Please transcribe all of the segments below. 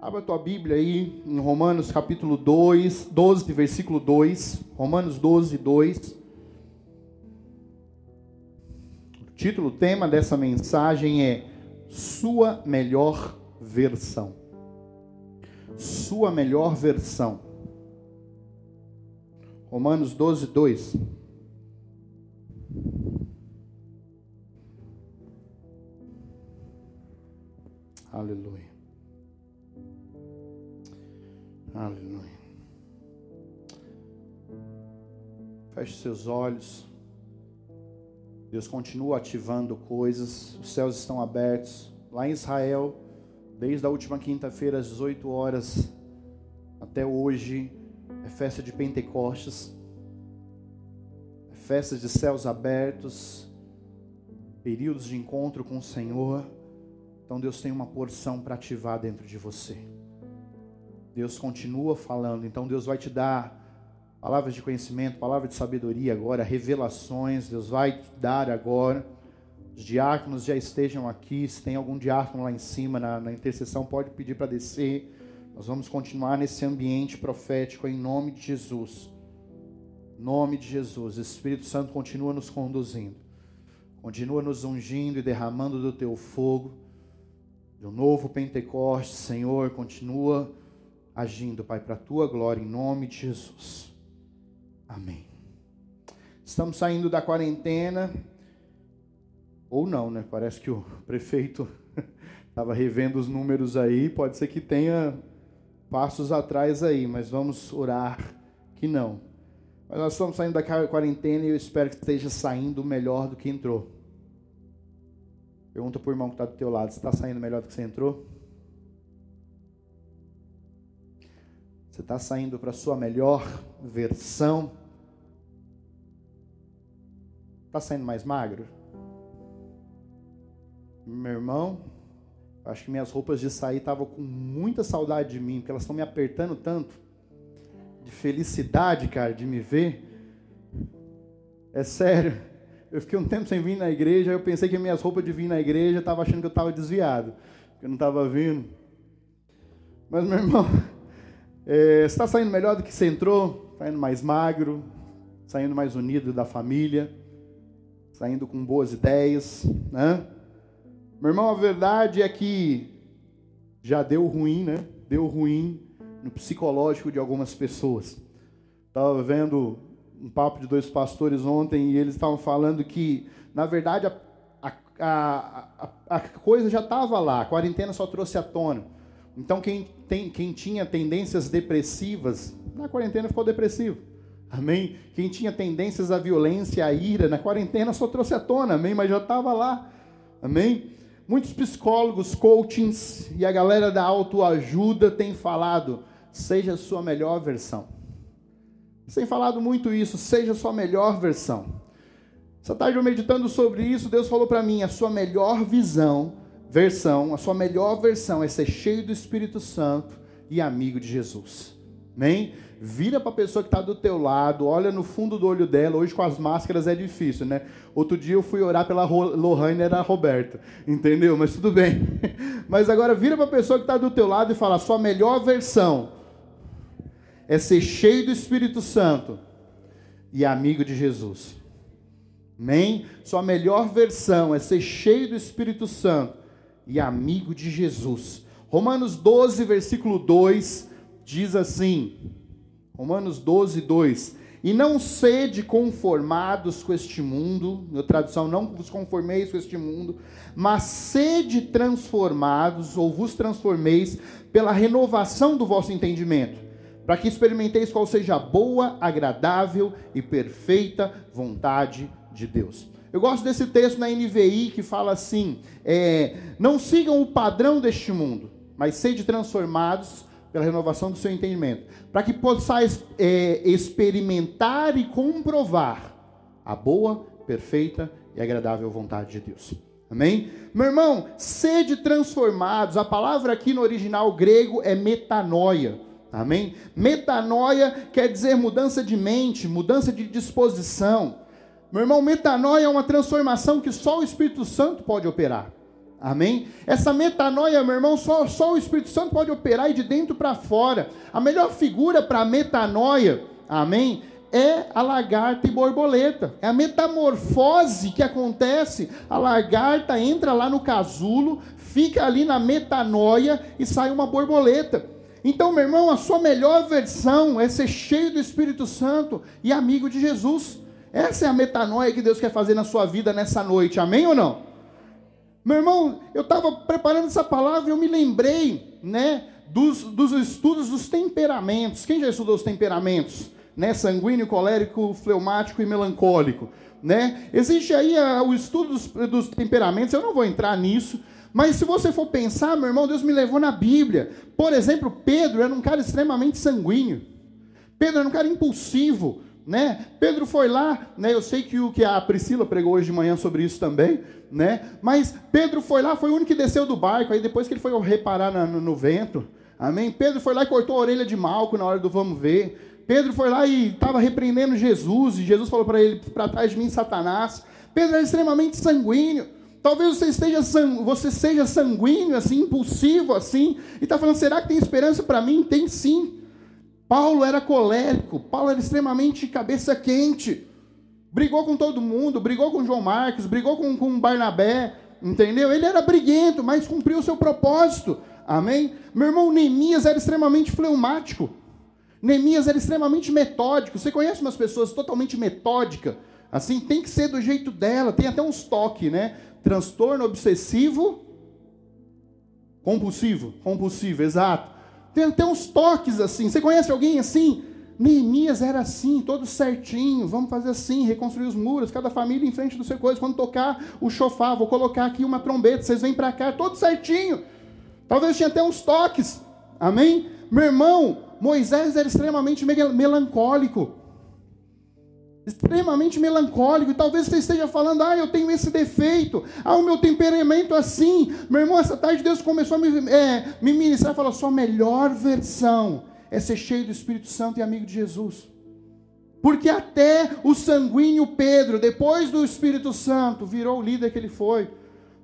Abra a tua Bíblia aí em Romanos capítulo 2, 12, versículo 2. Romanos 12, 2. O título, o tema dessa mensagem é Sua Melhor Versão. Sua Melhor Versão. Romanos 12, 2. Aleluia. Aleluia. Feche seus olhos. Deus continua ativando coisas. Os céus estão abertos. Lá em Israel, desde a última quinta-feira, às 18 horas, até hoje, é festa de Pentecostes. É festa de céus abertos. Períodos de encontro com o Senhor. Então Deus tem uma porção para ativar dentro de você. Deus continua falando, então Deus vai te dar palavras de conhecimento, palavras de sabedoria agora, revelações, Deus vai te dar agora. Os diáconos já estejam aqui, se tem algum diácono lá em cima na, na intercessão, pode pedir para descer. Nós vamos continuar nesse ambiente profético em nome de Jesus. Em nome de Jesus. O Espírito Santo continua nos conduzindo. Continua nos ungindo e derramando do teu fogo. Do novo Pentecoste, Senhor, continua agindo, Pai, para a tua glória, em nome de Jesus. Amém. Estamos saindo da quarentena, ou não, né? Parece que o prefeito estava revendo os números aí, pode ser que tenha passos atrás aí, mas vamos orar que não. Mas nós estamos saindo da quarentena e eu espero que esteja saindo melhor do que entrou. Pergunta para o irmão que está do teu lado, está saindo melhor do que você entrou? Você está saindo para a sua melhor versão? Está saindo mais magro? Meu irmão, acho que minhas roupas de sair estavam com muita saudade de mim, porque elas estão me apertando tanto. De felicidade, cara, de me ver. É sério. Eu fiquei um tempo sem vir na igreja, eu pensei que minhas roupas de vir na igreja, estava achando que eu estava desviado, que eu não estava vindo. Mas, meu irmão, é, está saindo melhor do que você entrou, saindo mais magro, saindo mais unido da família, saindo com boas ideias, né? Meu irmão, a verdade é que já deu ruim, né? Deu ruim no psicológico de algumas pessoas. Estava vendo um papo de dois pastores ontem e eles estavam falando que, na verdade, a, a, a, a coisa já estava lá, a quarentena só trouxe à tona. Então, quem, tem, quem tinha tendências depressivas, na quarentena ficou depressivo. Amém? Quem tinha tendências à violência, à ira, na quarentena só trouxe à tona, amém? Mas já estava lá. Amém? Muitos psicólogos, coachings e a galera da autoajuda têm falado: seja a sua melhor versão. Sem falado muito isso, seja a sua melhor versão. Essa tarde eu meditando sobre isso, Deus falou para mim: a sua melhor visão versão, a sua melhor versão é ser cheio do Espírito Santo e amigo de Jesus. Amém? Vira para a pessoa que está do teu lado, olha no fundo do olho dela. Hoje com as máscaras é difícil, né? Outro dia eu fui orar pela Lohane, era a Roberta, entendeu? Mas tudo bem. Mas agora vira para a pessoa que está do teu lado e fala: a sua melhor versão é ser cheio do Espírito Santo e amigo de Jesus. Amém? Sua melhor versão é ser cheio do Espírito Santo e amigo de Jesus. Romanos 12, versículo 2 diz assim: Romanos 12, 2. E não sede conformados com este mundo, na tradução, não vos conformeis com este mundo, mas sede transformados, ou vos transformeis, pela renovação do vosso entendimento, para que experimenteis qual seja a boa, agradável e perfeita vontade de Deus. Eu gosto desse texto na NVI que fala assim: é, não sigam o padrão deste mundo, mas sede transformados pela renovação do seu entendimento, para que possais é, experimentar e comprovar a boa, perfeita e agradável vontade de Deus. Amém? Meu irmão, sede transformados, a palavra aqui no original grego é metanoia. Amém? Metanoia quer dizer mudança de mente, mudança de disposição. Meu irmão, metanoia é uma transformação que só o Espírito Santo pode operar. Amém? Essa metanoia, meu irmão, só, só o Espírito Santo pode operar de dentro para fora. A melhor figura para metanoia, amém? É a lagarta e borboleta. É a metamorfose que acontece. A lagarta entra lá no casulo, fica ali na metanoia e sai uma borboleta. Então, meu irmão, a sua melhor versão é ser cheio do Espírito Santo e amigo de Jesus. Essa é a metanoia que Deus quer fazer na sua vida nessa noite. Amém ou não? Meu irmão, eu estava preparando essa palavra e eu me lembrei, né, dos, dos estudos dos temperamentos. Quem já estudou os temperamentos? Né, sanguíneo, colérico, fleumático e melancólico. Né? Existe aí a, o estudo dos, dos temperamentos, eu não vou entrar nisso, mas se você for pensar, meu irmão, Deus me levou na Bíblia. Por exemplo, Pedro era um cara extremamente sanguíneo. Pedro era um cara impulsivo né? Pedro foi lá, né? Eu sei que o que a Priscila pregou hoje de manhã sobre isso também, né? Mas Pedro foi lá, foi o único que desceu do barco, aí depois que ele foi reparar na, no, no, vento, amém? Pedro foi lá e cortou a orelha de Malco na hora do vamos ver. Pedro foi lá e estava repreendendo Jesus, e Jesus falou para ele: para trás de mim, Satanás. Pedro era extremamente sanguíneo. Talvez você, esteja você seja sanguíneo, assim, impulsivo, assim, e está falando: será que tem esperança para mim? Tem sim. Paulo era colérico, Paulo era extremamente cabeça quente. Brigou com todo mundo, brigou com João Marcos, brigou com, com Barnabé, entendeu? Ele era briguento, mas cumpriu o seu propósito. Amém? Meu irmão Neemias era extremamente fleumático. Neemias era extremamente metódico. Você conhece umas pessoas totalmente metódicas? Assim, tem que ser do jeito dela. Tem até uns toques, né? Transtorno obsessivo compulsivo. Compulsivo, exato. Tem até uns toques assim. Você conhece alguém assim? Neemias era assim, todo certinho. Vamos fazer assim, reconstruir os muros, cada família em frente do seu coisa. Quando tocar o chofar, vou colocar aqui uma trombeta, vocês vêm para cá, todo certinho. Talvez tinha até uns toques. Amém? Meu irmão, Moisés era extremamente melancólico extremamente melancólico, e talvez você esteja falando, ah, eu tenho esse defeito, ah, o meu temperamento é assim. Meu irmão, essa tarde Deus começou a me, é, me ministrar e falou: sua melhor versão é ser cheio do Espírito Santo e amigo de Jesus. Porque até o sanguíneo Pedro, depois do Espírito Santo, virou o líder que ele foi.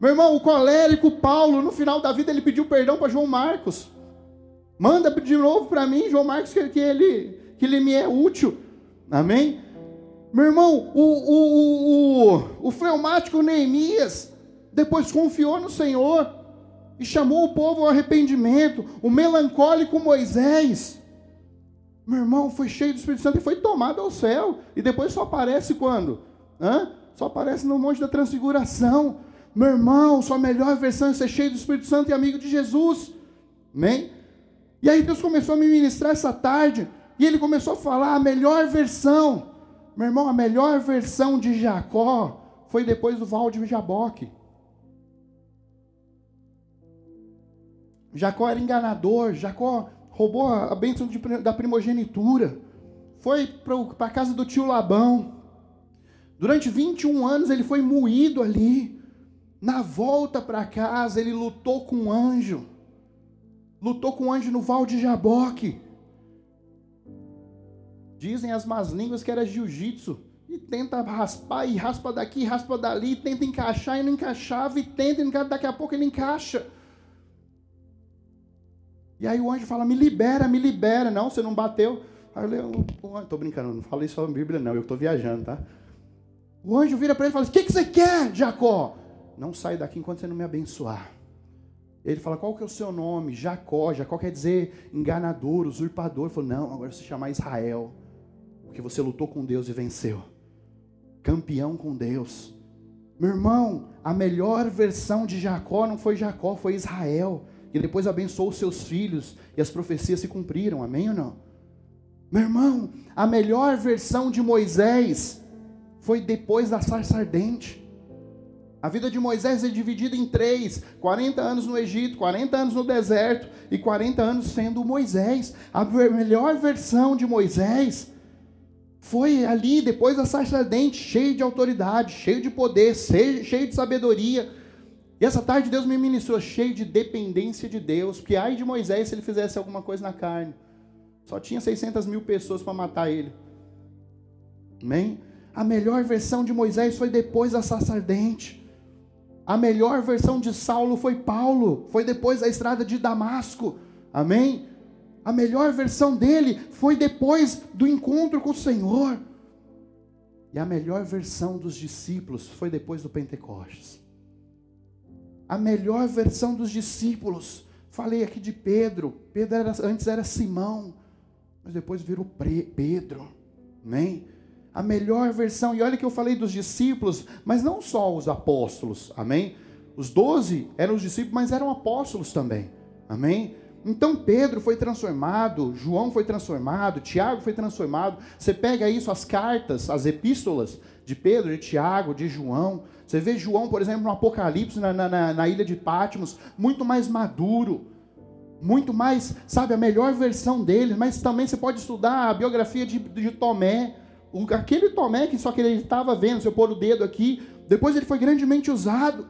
Meu irmão, o colérico Paulo, no final da vida, ele pediu perdão para João Marcos. Manda de novo para mim, João Marcos, que, ele, que ele me é útil. Amém? Meu irmão, o, o, o, o fleumático Neemias depois confiou no Senhor e chamou o povo ao arrependimento. O melancólico Moisés, meu irmão, foi cheio do Espírito Santo e foi tomado ao céu. E depois só aparece quando? Hã? Só aparece no Monte da Transfiguração. Meu irmão, sua melhor versão é ser cheio do Espírito Santo e amigo de Jesus. Amém? E aí Deus começou a me ministrar essa tarde. E ele começou a falar a melhor versão. Meu irmão, a melhor versão de Jacó foi depois do Val de Jaboque. Jacó era enganador, Jacó roubou a bênção de, da primogenitura, foi para a casa do tio Labão. Durante 21 anos ele foi moído ali. Na volta para casa, ele lutou com um anjo. Lutou com um anjo no Val de Jaboque. Dizem as más línguas que era jiu-jitsu. E tenta raspar, e raspa daqui, raspa dali, e tenta encaixar, e não encaixava, e tenta, e daqui a pouco ele encaixa. E aí o anjo fala: Me libera, me libera. Não, você não bateu. Aí eu leio, tô brincando, não falei só a Bíblia, não, eu estou viajando, tá? O anjo vira para ele e fala: O que, que você quer, Jacó? Não sai daqui enquanto você não me abençoar. Ele fala: Qual que é o seu nome? Jacó. Jacó quer dizer enganador, usurpador. Ele falou: Não, agora você chamar Israel. Porque você lutou com Deus e venceu. Campeão com Deus. Meu irmão, a melhor versão de Jacó não foi Jacó, foi Israel. E depois abençoou seus filhos e as profecias se cumpriram. Amém ou não? Meu irmão, a melhor versão de Moisés foi depois da sarça ardente. A vida de Moisés é dividida em três: 40 anos no Egito, 40 anos no deserto e 40 anos sendo Moisés. A melhor versão de Moisés foi ali, depois da sarça ardente, cheio de autoridade, cheio de poder, cheio de sabedoria. E essa tarde Deus me ministrou cheio de dependência de Deus, porque ai de Moisés se ele fizesse alguma coisa na carne. Só tinha 600 mil pessoas para matar ele. Amém? A melhor versão de Moisés foi depois da sarça ardente. A melhor versão de Saulo foi Paulo, foi depois da estrada de Damasco. Amém? A melhor versão dele foi depois do encontro com o Senhor. E a melhor versão dos discípulos foi depois do Pentecostes. A melhor versão dos discípulos, falei aqui de Pedro. Pedro era, antes era Simão, mas depois virou Pedro. Amém? A melhor versão, e olha que eu falei dos discípulos, mas não só os apóstolos, amém? Os doze eram os discípulos, mas eram apóstolos também, amém? Então Pedro foi transformado, João foi transformado, Tiago foi transformado. Você pega isso, as cartas, as epístolas de Pedro, de Tiago, de João. Você vê João, por exemplo, no Apocalipse, na, na, na ilha de Pátimos, muito mais maduro, muito mais, sabe, a melhor versão dele. Mas também você pode estudar a biografia de, de Tomé, aquele Tomé que só que ele estava vendo, se eu pôr o dedo aqui, depois ele foi grandemente usado.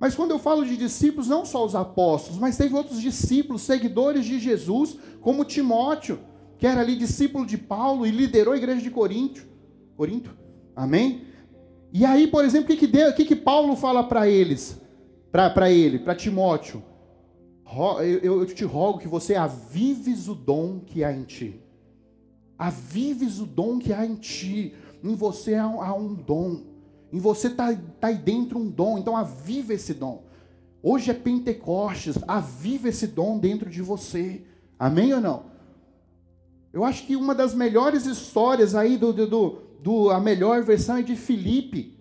Mas quando eu falo de discípulos, não só os apóstolos, mas teve outros discípulos, seguidores de Jesus, como Timóteo, que era ali discípulo de Paulo e liderou a igreja de Corinto. Corinto? Amém? E aí, por exemplo, o que, que, que, que Paulo fala para eles? Para ele, para Timóteo? Eu, eu te rogo que você avives o dom que há em ti. Avives o dom que há em ti. Em você há há um dom. Em você está tá aí dentro um dom, então aviva esse dom. Hoje é Pentecostes, aviva esse dom dentro de você. Amém ou não? Eu acho que uma das melhores histórias aí do, do, do, a melhor versão é de Filipe.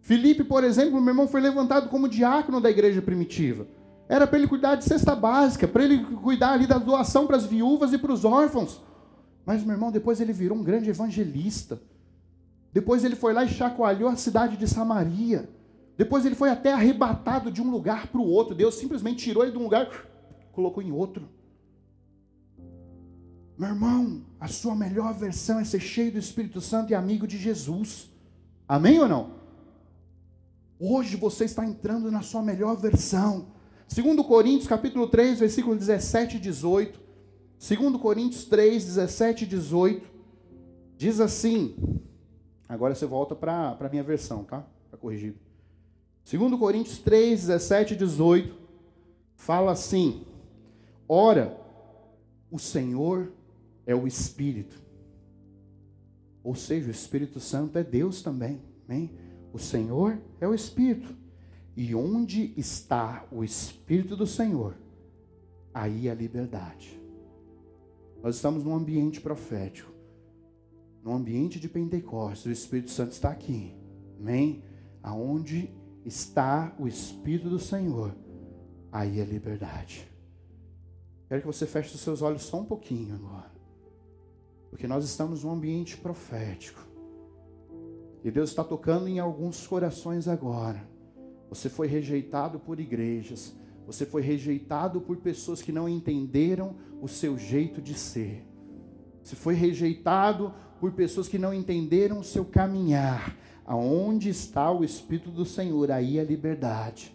Filipe, por exemplo, meu irmão foi levantado como diácono da igreja primitiva. Era para ele cuidar de cesta básica, para ele cuidar ali da doação para as viúvas e para os órfãos. Mas, meu irmão, depois ele virou um grande evangelista. Depois ele foi lá e chacoalhou a cidade de Samaria. Depois ele foi até arrebatado de um lugar para o outro. Deus simplesmente tirou ele de um lugar, colocou em outro. Meu irmão, a sua melhor versão é ser cheio do Espírito Santo e amigo de Jesus. Amém ou não? Hoje você está entrando na sua melhor versão. Segundo Coríntios, capítulo 3, versículo 17 e 18. Segundo Coríntios 3, 17 e 18. Diz assim: Agora você volta para a minha versão, tá? Para corrigir. 2 Coríntios 3, 17 e 18, fala assim: Ora, o Senhor é o Espírito. Ou seja, o Espírito Santo é Deus também. Amém? O Senhor é o Espírito. E onde está o Espírito do Senhor, aí a liberdade. Nós estamos num ambiente profético no ambiente de Pentecostes, o Espírito Santo está aqui. Amém? Aonde está o Espírito do Senhor, aí é liberdade. Quero que você feche os seus olhos só um pouquinho agora. Porque nós estamos num ambiente profético. E Deus está tocando em alguns corações agora. Você foi rejeitado por igrejas. Você foi rejeitado por pessoas que não entenderam o seu jeito de ser. Você foi rejeitado por pessoas que não entenderam o seu caminhar. Aonde está o Espírito do Senhor, aí a liberdade.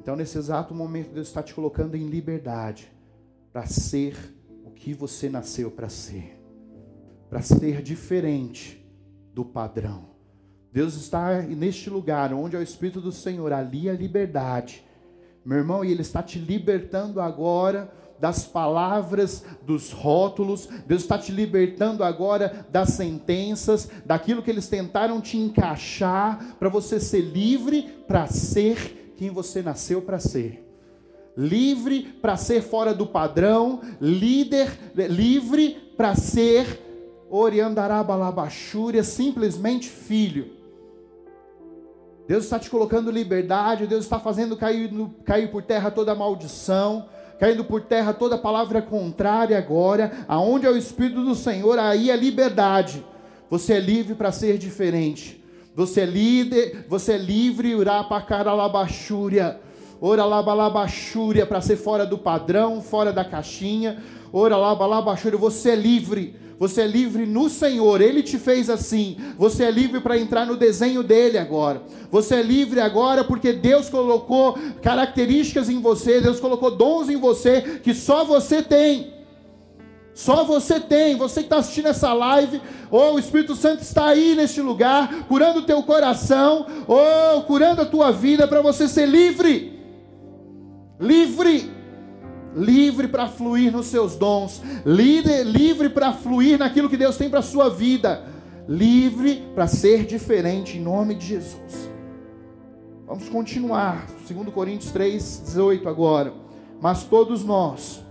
Então, nesse exato momento, Deus está te colocando em liberdade para ser o que você nasceu para ser, para ser diferente do padrão. Deus está neste lugar onde é o Espírito do Senhor, ali a liberdade. Meu irmão, e Ele está te libertando agora das palavras, dos rótulos, Deus está te libertando agora das sentenças, daquilo que eles tentaram te encaixar, para você ser livre para ser quem você nasceu para ser. Livre para ser fora do padrão, líder, livre para ser Oriandarabalabaxúria, simplesmente filho. Deus está te colocando liberdade, Deus está fazendo cair, cair por terra toda maldição, caindo por terra toda palavra contrária agora, aonde é o Espírito do Senhor, aí é liberdade. Você é livre para ser diferente. Você é líder, você é livre, urapacaralabachúria, oralabalabachúria, para ser fora do padrão, fora da caixinha, oralabalabachúria, você é livre você é livre no Senhor, Ele te fez assim. Você é livre para entrar no desenho dele agora. Você é livre agora porque Deus colocou características em você, Deus colocou dons em você que só você tem. Só você tem, você que está assistindo essa live, ou o Espírito Santo está aí neste lugar, curando o teu coração, ou curando a tua vida para você ser livre. Livre. Livre para fluir nos seus dons, livre, para fluir naquilo que Deus tem para a sua vida, livre para ser diferente em nome de Jesus. Vamos continuar, 2 Coríntios 3, 18 agora. Mas todos nós,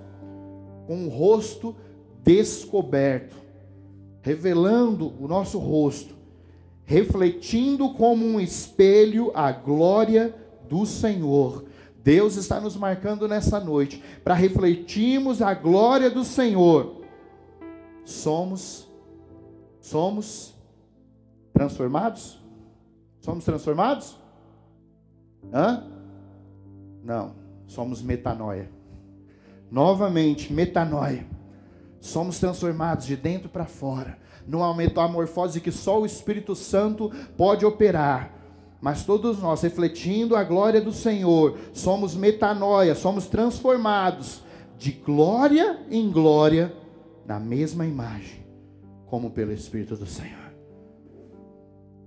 com o rosto descoberto, revelando o nosso rosto, refletindo como um espelho a glória do Senhor. Deus está nos marcando nessa noite para refletirmos a glória do Senhor. Somos somos transformados? Somos transformados? Hã? Não, somos metanoia. Novamente, metanoia somos transformados de dentro para fora, numa metamorfose que só o Espírito Santo pode operar. Mas todos nós, refletindo a glória do Senhor, somos metanoia, somos transformados de glória em glória na mesma imagem, como pelo Espírito do Senhor.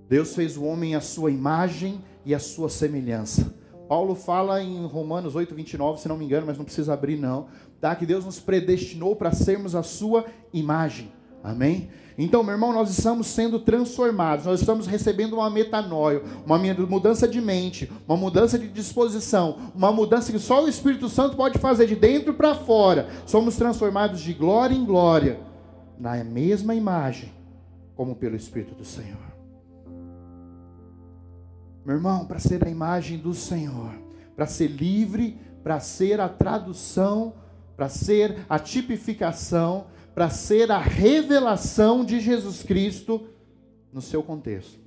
Deus fez o homem à sua imagem e à sua semelhança. Paulo fala em Romanos 8, 29, se não me engano, mas não precisa abrir não tá? que Deus nos predestinou para sermos a sua imagem. Amém? Então, meu irmão, nós estamos sendo transformados, nós estamos recebendo uma metanoia, uma mudança de mente, uma mudança de disposição, uma mudança que só o Espírito Santo pode fazer de dentro para fora. Somos transformados de glória em glória, na mesma imagem, como pelo Espírito do Senhor. Meu irmão, para ser a imagem do Senhor, para ser livre, para ser a tradução para ser a tipificação, para ser a revelação de Jesus Cristo no seu contexto.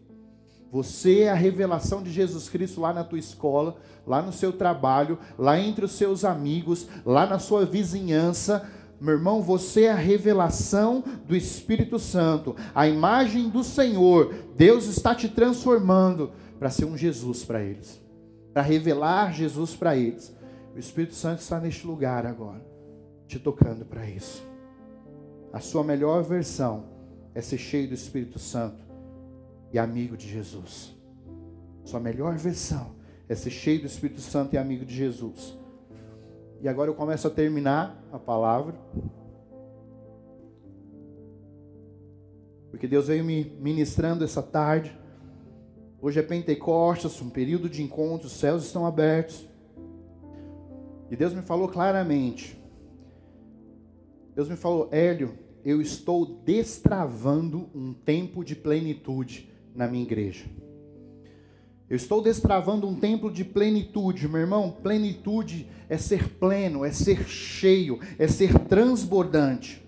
Você é a revelação de Jesus Cristo lá na tua escola, lá no seu trabalho, lá entre os seus amigos, lá na sua vizinhança. Meu irmão, você é a revelação do Espírito Santo, a imagem do Senhor. Deus está te transformando para ser um Jesus para eles, para revelar Jesus para eles. O Espírito Santo está neste lugar agora te tocando para isso. A sua melhor versão é ser cheio do Espírito Santo e amigo de Jesus. Sua melhor versão é ser cheio do Espírito Santo e amigo de Jesus. E agora eu começo a terminar a palavra. Porque Deus veio me ministrando essa tarde. Hoje é Pentecostes, um período de encontro, os céus estão abertos. E Deus me falou claramente: Deus me falou, Hélio, eu estou destravando um tempo de plenitude na minha igreja. Eu estou destravando um tempo de plenitude, meu irmão. Plenitude é ser pleno, é ser cheio, é ser transbordante.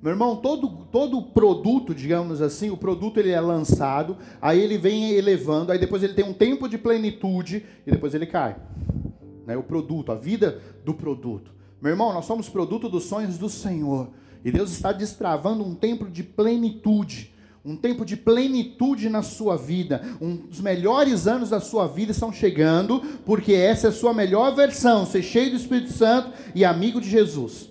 Meu irmão, todo, todo produto, digamos assim, o produto ele é lançado, aí ele vem elevando, aí depois ele tem um tempo de plenitude e depois ele cai. Né? O produto, a vida do produto. Meu irmão, nós somos produto dos sonhos do Senhor. E Deus está destravando um tempo de plenitude. Um tempo de plenitude na sua vida. Um dos melhores anos da sua vida estão chegando, porque essa é a sua melhor versão: ser cheio do Espírito Santo e amigo de Jesus.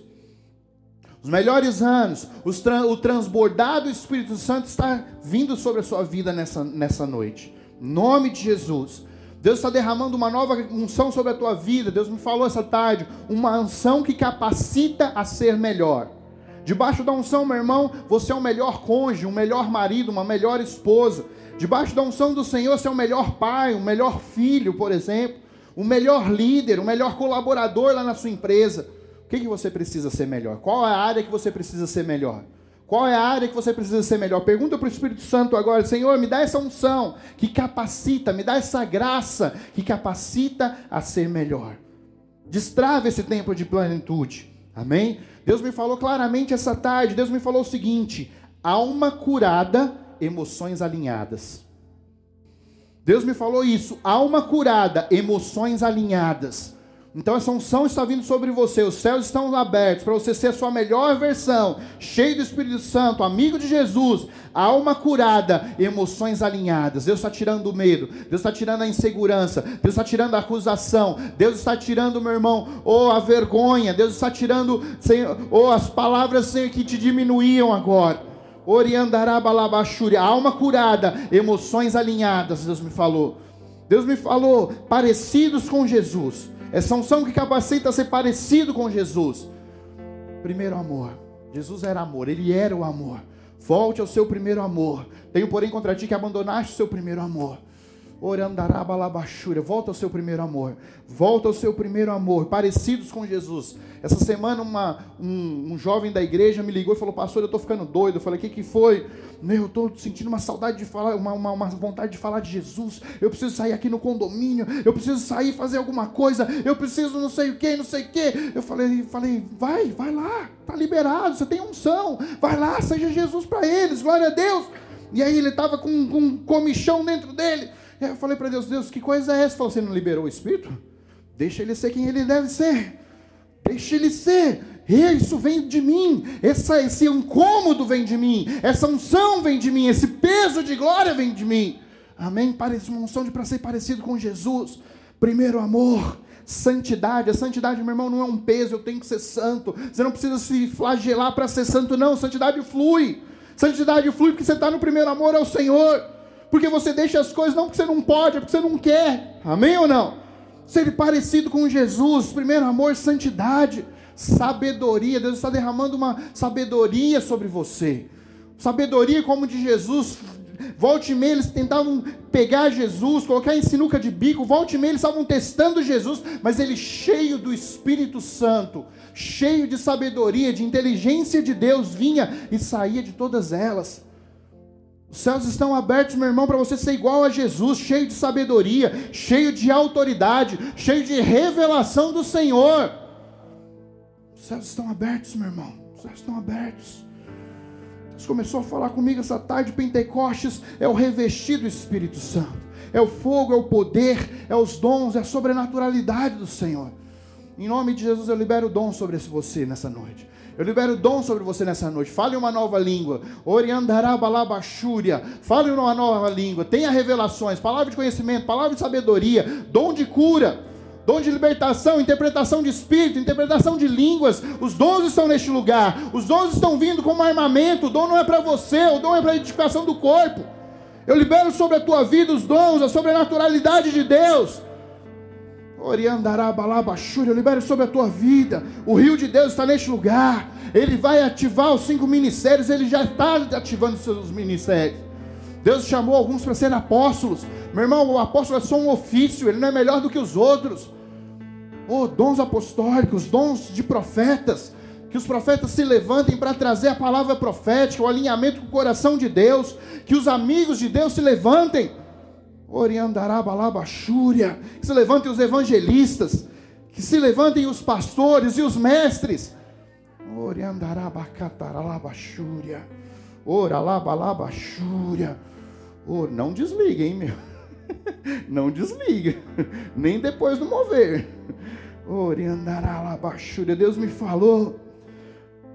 Os melhores anos, os tra o transbordar do Espírito Santo está vindo sobre a sua vida nessa, nessa noite. Em nome de Jesus. Deus está derramando uma nova unção sobre a tua vida. Deus me falou essa tarde, uma unção que capacita a ser melhor. Debaixo da unção, meu irmão, você é o melhor cônjuge, um melhor marido, uma melhor esposa. Debaixo da unção do Senhor, você é o melhor pai, um melhor filho, por exemplo, o melhor líder, o melhor colaborador lá na sua empresa. O que, que você precisa ser melhor? Qual é a área que você precisa ser melhor? Qual é a área que você precisa ser melhor? Pergunta para o Espírito Santo agora, Senhor, me dá essa unção que capacita, me dá essa graça que capacita a ser melhor. Destrava esse tempo de plenitude. Amém? Deus me falou claramente essa tarde, Deus me falou o seguinte: alma curada, emoções alinhadas. Deus me falou isso, alma curada, emoções alinhadas. Então essa unção está vindo sobre você, os céus estão abertos para você ser a sua melhor versão, cheio do Espírito Santo, amigo de Jesus, alma curada, emoções alinhadas. Deus está tirando o medo, Deus está tirando a insegurança, Deus está tirando a acusação, Deus está tirando, meu irmão, ou a vergonha, Deus está tirando, ou as palavras que te diminuíam agora. Oriandarabalabaxúria, alma curada, emoções alinhadas, Deus me falou. Deus me falou, parecidos com Jesus. Essa unção que capacita a ser parecido com Jesus. Primeiro amor. Jesus era amor, ele era o amor. Volte ao seu primeiro amor. Tenho, porém, contra ti que abandonaste o seu primeiro amor. Volta ao seu primeiro amor. Volta ao seu primeiro amor. Parecidos com Jesus. Essa semana uma, um, um, jovem da igreja me ligou e falou, pastor, eu estou ficando doido. Eu falei, o que, que foi? Meu, eu estou sentindo uma saudade de falar, uma, uma, uma, vontade de falar de Jesus. Eu preciso sair aqui no condomínio. Eu preciso sair fazer alguma coisa. Eu preciso não sei o que, não sei o que. Eu falei, falei, vai, vai lá. Está liberado, você tem unção. Vai lá, seja Jesus para eles. Glória a Deus. E aí ele estava com, com um comichão dentro dele. Eu falei para Deus, Deus, que coisa é essa? Falou, você não liberou o Espírito? Deixa ele ser quem ele deve ser. Deixa ele ser. Isso vem de mim. Essa, esse incômodo vem de mim. Essa unção vem de mim. Esse peso de glória vem de mim. Amém? Parece uma unção de para ser parecido com Jesus. Primeiro amor. Santidade. A santidade, meu irmão, não é um peso. Eu tenho que ser santo. Você não precisa se flagelar para ser santo, não. Santidade flui. Santidade flui porque você está no primeiro amor ao Senhor porque você deixa as coisas não porque você não pode, é porque você não quer. Amém ou não? Ser parecido com Jesus, primeiro amor, santidade, sabedoria. Deus está derramando uma sabedoria sobre você. Sabedoria como de Jesus. Volte e meia eles tentavam pegar Jesus, colocar em sinuca de bico. Volte e meia eles estavam testando Jesus, mas ele cheio do Espírito Santo, cheio de sabedoria, de inteligência de Deus, vinha e saía de todas elas. Os céus estão abertos, meu irmão, para você ser igual a Jesus, cheio de sabedoria, cheio de autoridade, cheio de revelação do Senhor. Os céus estão abertos, meu irmão. Os céus estão abertos. Deus começou a falar comigo essa tarde. Pentecostes é o revestido do Espírito Santo. É o fogo, é o poder, é os dons, é a sobrenaturalidade do Senhor. Em nome de Jesus, eu libero o dom sobre você nessa noite. Eu libero dom sobre você nessa noite. Fale uma nova língua. Oriandarabalabachúria. Fale uma nova língua. Tenha revelações, palavra de conhecimento, palavra de sabedoria, dom de cura, dom de libertação, interpretação de espírito, interpretação de línguas. Os dons estão neste lugar. Os dons estão vindo como armamento. O dom não é para você, o dom é para a edificação do corpo. Eu libero sobre a tua vida os dons, a sobrenaturalidade de Deus. Eu libero sobre a tua vida. O rio de Deus está neste lugar. Ele vai ativar os cinco ministérios. Ele já está ativando os seus ministérios. Deus chamou alguns para serem apóstolos. Meu irmão, o apóstolo é só um ofício. Ele não é melhor do que os outros. Oh, dons apostólicos, dons de profetas. Que os profetas se levantem para trazer a palavra profética, o alinhamento com o coração de Deus. Que os amigos de Deus se levantem Oriandarabalabachúria. Que se levantem os evangelistas. Que se levantem os pastores e os mestres. Oriandarabacataralabachúria. Oralabalabachúria. Oh, não desliga, hein, meu? Não desliga. Nem depois do mover. Oriandaralabachúria. Deus me falou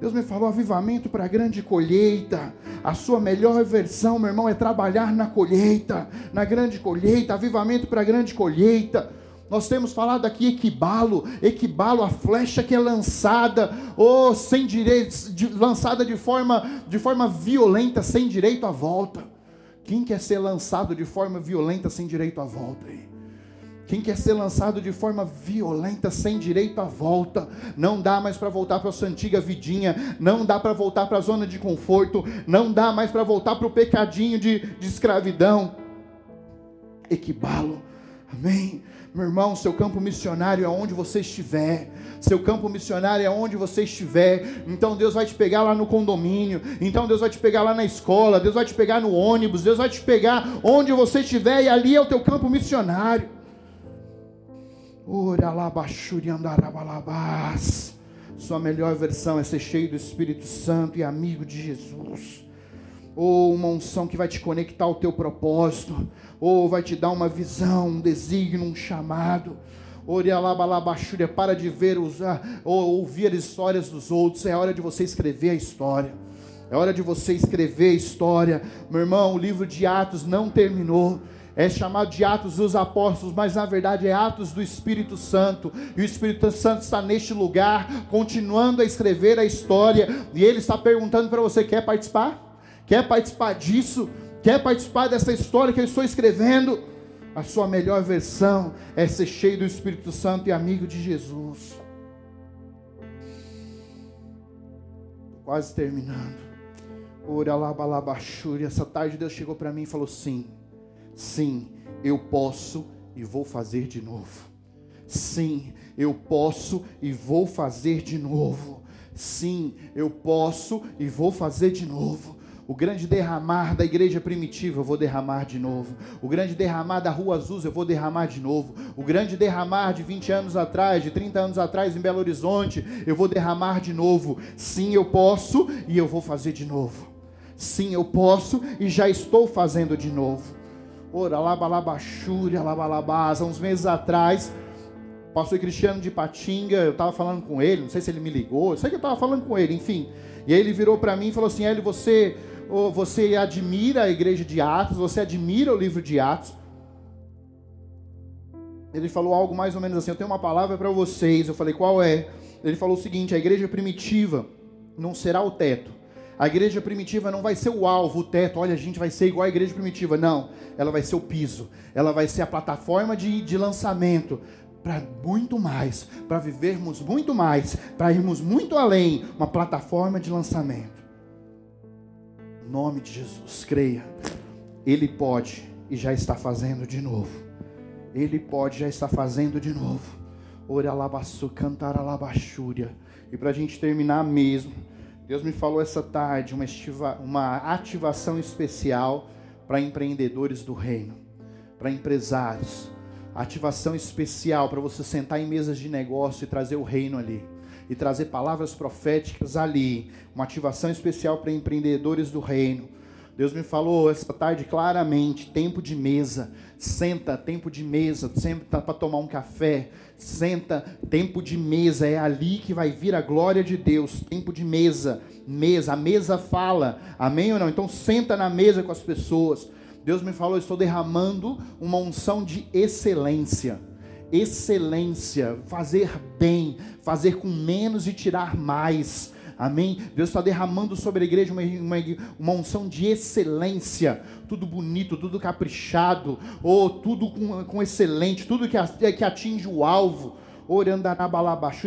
Deus me falou avivamento para a grande colheita. A sua melhor versão, meu irmão, é trabalhar na colheita, na grande colheita, avivamento para a grande colheita. Nós temos falado aqui equibalo, equibalo a flecha que é lançada, ou oh, sem direito, de, lançada de forma, de forma violenta, sem direito à volta. Quem quer ser lançado de forma violenta, sem direito à volta? Aí? Quem quer ser lançado de forma violenta, sem direito à volta, não dá mais para voltar para sua antiga vidinha, não dá para voltar para a zona de conforto, não dá mais para voltar para o pecadinho de, de escravidão. Equibalo, amém? Meu irmão, seu campo missionário é onde você estiver. Seu campo missionário é onde você estiver. Então Deus vai te pegar lá no condomínio. Então Deus vai te pegar lá na escola. Deus vai te pegar no ônibus. Deus vai te pegar onde você estiver. E ali é o teu campo missionário. Sua melhor versão é ser cheio do Espírito Santo e amigo de Jesus. Ou uma unção que vai te conectar ao teu propósito. Ou vai te dar uma visão, um desígnio, um chamado. Para de ver, usar, ou ouvir as histórias dos outros. É hora de você escrever a história. É hora de você escrever a história. Meu irmão, o livro de Atos não terminou é chamado de Atos dos Apóstolos, mas na verdade é Atos do Espírito Santo. E o Espírito Santo está neste lugar, continuando a escrever a história. E ele está perguntando para você: quer participar? Quer participar disso? Quer participar dessa história que eu estou escrevendo? A sua melhor versão é ser cheio do Espírito Santo e amigo de Jesus. Quase terminando. Ora. Essa tarde Deus chegou para mim e falou: sim. Sim, eu posso e vou fazer de novo. Sim, eu posso e vou fazer de novo. Sim, eu posso e vou fazer de novo. O grande derramar da igreja primitiva eu vou derramar de novo. O grande derramar da Rua Azul eu vou derramar de novo. O grande derramar de 20 anos atrás, de 30 anos atrás em Belo Horizonte, eu vou derramar de novo. Sim, eu posso e eu vou fazer de novo. Sim, eu posso e já estou fazendo de novo. Ora, labalabachúria, labalabás. Há uns meses atrás, pastor Cristiano de Patinga, eu estava falando com ele, não sei se ele me ligou, eu sei que eu estava falando com ele, enfim. E aí ele virou para mim e falou assim: Hélio, você, você admira a igreja de Atos, você admira o livro de Atos. Ele falou algo mais ou menos assim: Eu tenho uma palavra para vocês. Eu falei: Qual é? Ele falou o seguinte: A igreja primitiva não será o teto, a igreja primitiva não vai ser o alvo, o teto, olha, a gente vai ser igual a igreja primitiva. Não, ela vai ser o piso, ela vai ser a plataforma de, de lançamento para muito mais, para vivermos muito mais, para irmos muito além uma plataforma de lançamento. Em nome de Jesus, creia. Ele pode e já está fazendo de novo. Ele pode já está fazendo de novo. Ora alabaçu, cantar alabachúria. E para a gente terminar mesmo. Deus me falou essa tarde uma, estiva, uma ativação especial para empreendedores do reino, para empresários. Ativação especial para você sentar em mesas de negócio e trazer o reino ali. E trazer palavras proféticas ali. Uma ativação especial para empreendedores do reino Deus me falou essa tarde claramente: tempo de mesa. Senta, tempo de mesa. Senta para tomar um café. Senta, tempo de mesa. É ali que vai vir a glória de Deus. Tempo de mesa. Mesa. A mesa fala. Amém ou não? Então senta na mesa com as pessoas. Deus me falou: estou derramando uma unção de excelência excelência, fazer bem, fazer com menos e tirar mais. Amém? Deus está derramando sobre a igreja uma, uma, uma, unção de excelência. Tudo bonito, tudo caprichado, ou tudo com, com excelente, tudo que, que atinge o alvo. Orando na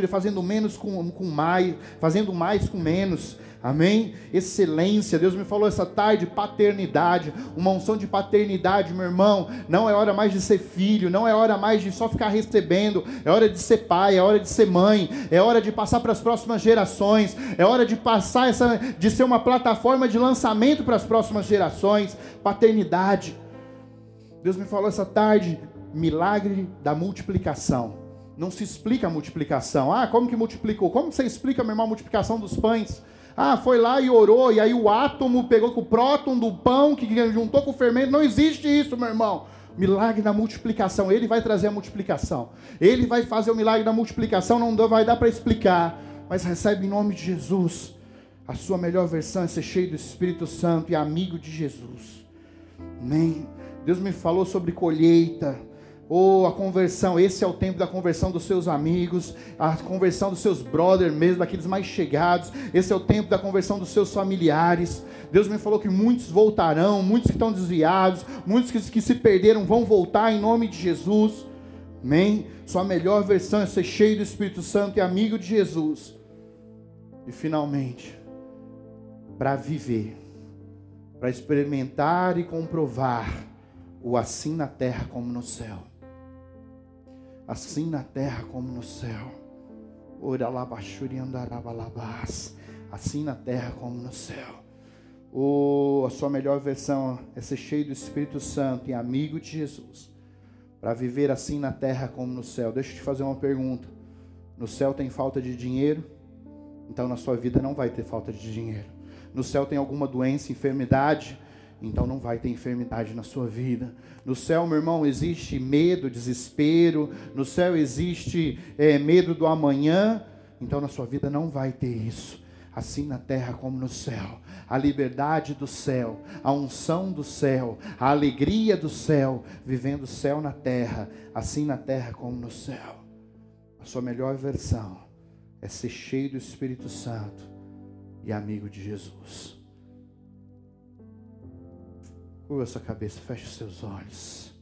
fazendo menos com, com mais, fazendo mais com menos. Amém? Excelência. Deus me falou essa tarde, paternidade, uma unção de paternidade, meu irmão. Não é hora mais de ser filho, não é hora mais de só ficar recebendo, é hora de ser pai, é hora de ser mãe, é hora de passar para as próximas gerações, é hora de passar essa de ser uma plataforma de lançamento para as próximas gerações. Paternidade. Deus me falou essa tarde, milagre da multiplicação. Não se explica a multiplicação. Ah, como que multiplicou? Como você explica, meu irmão, a multiplicação dos pães? Ah, foi lá e orou, e aí o átomo pegou com o próton do pão, que juntou com o fermento. Não existe isso, meu irmão. Milagre da multiplicação. Ele vai trazer a multiplicação. Ele vai fazer o milagre da multiplicação. Não vai dar para explicar. Mas recebe em nome de Jesus. A sua melhor versão é ser cheio do Espírito Santo e amigo de Jesus. Amém. Deus me falou sobre colheita. Oh, a conversão, esse é o tempo da conversão dos seus amigos, a conversão dos seus brothers mesmo, daqueles mais chegados. Esse é o tempo da conversão dos seus familiares. Deus me falou que muitos voltarão, muitos que estão desviados, muitos que, que se perderam vão voltar em nome de Jesus. Amém? Sua melhor versão é ser cheio do Espírito Santo e amigo de Jesus. E finalmente, para viver, para experimentar e comprovar o assim na terra como no céu assim na terra como no céu. Assim na terra como no céu. Oh, a sua melhor versão é ser cheio do Espírito Santo e amigo de Jesus. Para viver assim na terra como no céu. Deixa eu te fazer uma pergunta. No céu tem falta de dinheiro? Então na sua vida não vai ter falta de dinheiro. No céu tem alguma doença, enfermidade? Então não vai ter enfermidade na sua vida. No céu, meu irmão, existe medo, desespero. No céu existe é, medo do amanhã. Então na sua vida não vai ter isso. Assim na terra como no céu. A liberdade do céu, a unção do céu, a alegria do céu, vivendo o céu na terra, assim na terra como no céu. A sua melhor versão é ser cheio do Espírito Santo e amigo de Jesus. Curva sua cabeça, feche os seus olhos.